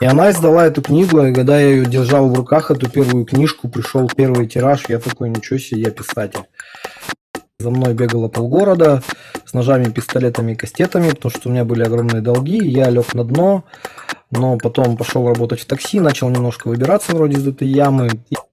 И она издала эту книгу, и когда я ее держал в руках, эту первую книжку, пришел первый тираж, я такой, ничего себе, я писатель. За мной бегало полгорода с ножами, пистолетами и кастетами, потому что у меня были огромные долги, я лег на дно, но потом пошел работать в такси, начал немножко выбираться вроде из этой ямы.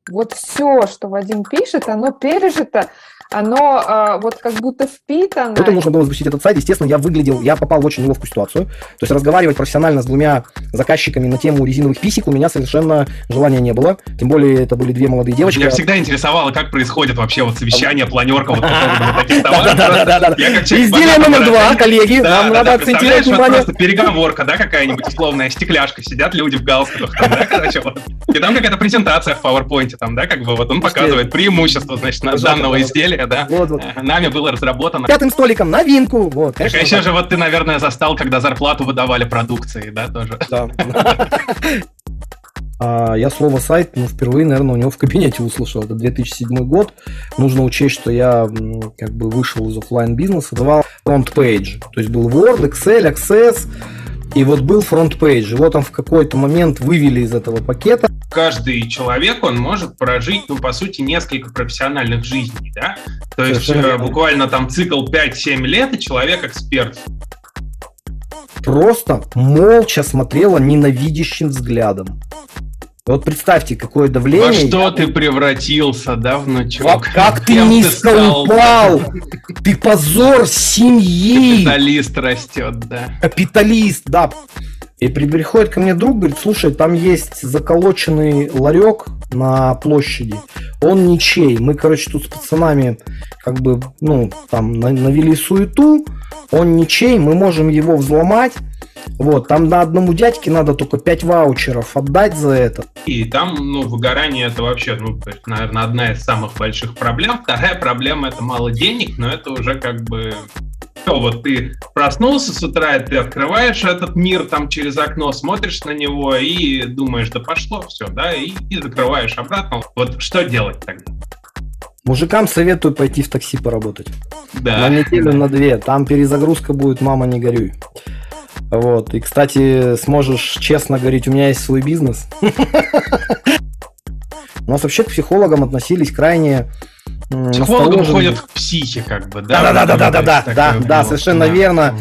Вот все, что Вадим пишет, оно пережито оно э, вот как будто впитано. Поэтому нужно было запустить этот сайт. Естественно, я выглядел, я попал в очень неловкую ситуацию. То есть разговаривать профессионально с двумя заказчиками на тему резиновых писек у меня совершенно желания не было. Тем более это были две молодые девочки. Меня всегда интересовало, как происходит вообще вот совещание, планерка вот по таких товаров. Да-да-да. Изделие номер два, коллеги, нам надо акцентировать внимание. Просто переговорка, да, какая-нибудь условная стекляшка, сидят люди в галстуках, там, да, короче, вот. И там какая-то презентация в PowerPoint, там, да, как бы вот он показывает преимущество, значит, данного изделия, да, вот, вот. нами было разработано. Пятым столиком новинку, вот. Конечно, так, еще же вот ты, наверное, застал, когда зарплату выдавали продукцией, да, тоже? Да. А я слово сайт, ну, впервые, наверное, у него в кабинете услышал. Это 2007 год. Нужно учесть, что я как бы вышел из офлайн бизнеса, давал FrontPage. То есть был Word, Excel, Access, и вот был FrontPage. Его там в какой-то момент вывели из этого пакета. Каждый человек, он может прожить, ну, по сути, несколько профессиональных жизней, да? То есть э, буквально там цикл 5-7 лет, и человек эксперт. Просто молча смотрела ненавидящим взглядом. Вот представьте, какое давление. Во что ты превратился, да, внучок? Как, как ты низко ты упал! Ты позор семьи! Капиталист растет, да. Капиталист, да. И приходит ко мне друг, говорит, слушай, там есть заколоченный ларек на площади, он ничей. Мы, короче, тут с пацанами как бы, ну, там навели суету, он ничей, мы можем его взломать, вот, там на одному дядьке надо только 5 ваучеров отдать за это. И там, ну, выгорание это вообще, ну, наверное, одна из самых больших проблем. Вторая проблема это мало денег, но это уже как бы вот ты проснулся с утра, ты открываешь этот мир там через окно, смотришь на него и думаешь, да пошло все, да, и, и закрываешь обратно. Вот что делать тогда? Мужикам советую пойти в такси поработать. Да. На неделю, на две. Там перезагрузка будет, мама, не горюй. Вот. И, кстати, сможешь честно говорить, у меня есть свой бизнес. У нас вообще к психологам относились крайне Психологам ходят к психе, как бы, да? Да, да, да, да, да, да, да, да, совершенно верно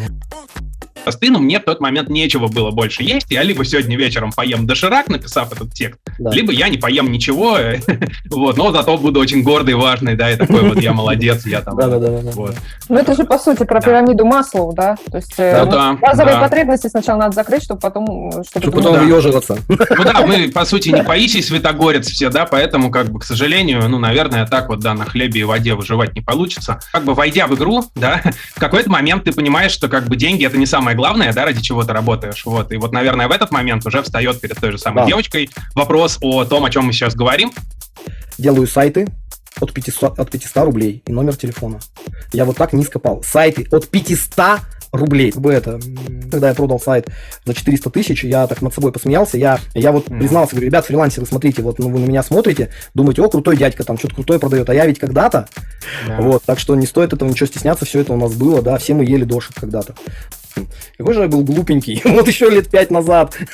сыну мне в тот момент нечего было больше есть. Я либо сегодня вечером поем доширак, написав этот текст, да. либо я не поем ничего, вот, но зато буду очень гордый, важный, да, и такой вот я молодец, я там. Да-да-да. Вот. Ну это же по сути про пирамиду Маслоу, да? То есть э, ну базовые потребности сначала надо закрыть, чтобы потом... Э, чтобы потом выеживаться. Ну да, мы по сути не Паисий Святогорец все, да, поэтому как бы, к сожалению, ну, наверное, так вот, да, на хлебе и воде выживать не получится. Как бы войдя в игру, да, в какой-то момент ты понимаешь, что как бы деньги это не самое самое главное, да, ради чего ты работаешь. Вот. И вот, наверное, в этот момент уже встает перед той же самой да. девочкой вопрос о том, о чем мы сейчас говорим. Делаю сайты от 500, от 500 рублей и номер телефона. Я вот так низко пал. Сайты от 500 рублей. Как бы это, когда я продал сайт за 400 тысяч, я так над собой посмеялся, я, я вот mm. признался, говорю, ребят, фрилансеры, смотрите, вот ну, вы на меня смотрите, думаете, о, крутой дядька, там что-то крутое продает, а я ведь когда-то, yeah. вот, так что не стоит этого ничего стесняться, все это у нас было, да, все мы ели дошек когда-то. Какой же я был глупенький. вот еще лет пять назад.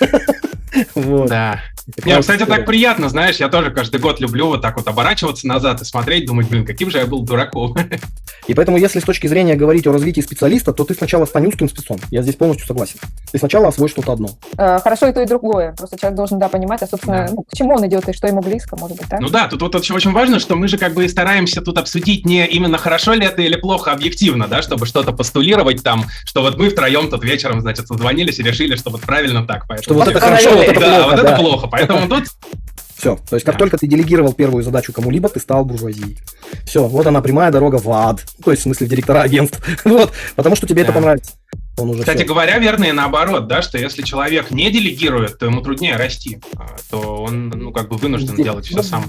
Да. Мне, кстати, так приятно, знаешь, я тоже каждый год люблю вот так вот оборачиваться назад и смотреть, думать, блин, каким же я был дураком. И поэтому, если с точки зрения говорить о развитии специалиста, то ты сначала стань узким спецом. Я здесь полностью согласен. Ты сначала освой что-то одно. Э, хорошо и то, и другое. Просто человек должен, да, понимать, а, собственно, да. Ну, к чему он идет и что ему близко, может быть, да? Ну да, тут вот очень, очень важно, что мы же как бы стараемся тут обсудить не именно хорошо ли это или плохо объективно, да, чтобы что-то постулировать там, что вот мы втроем тут вечером, значит, созвонились и решили, что вот правильно так. Поэтому что вот это хорошо, вот это да, плохо. вот это плохо. Поэтому тут все. То есть, как да. только ты делегировал первую задачу кому-либо, ты стал буржуазией. Все, вот она прямая дорога в ад. То есть, в смысле, директора агентств. вот, потому что тебе да. это понравится. Он уже Кстати все. говоря, верно и наоборот, да, что если человек не делегирует, то ему труднее расти, а, то он, ну, как бы вынужден Здесь, делать все ну, сам.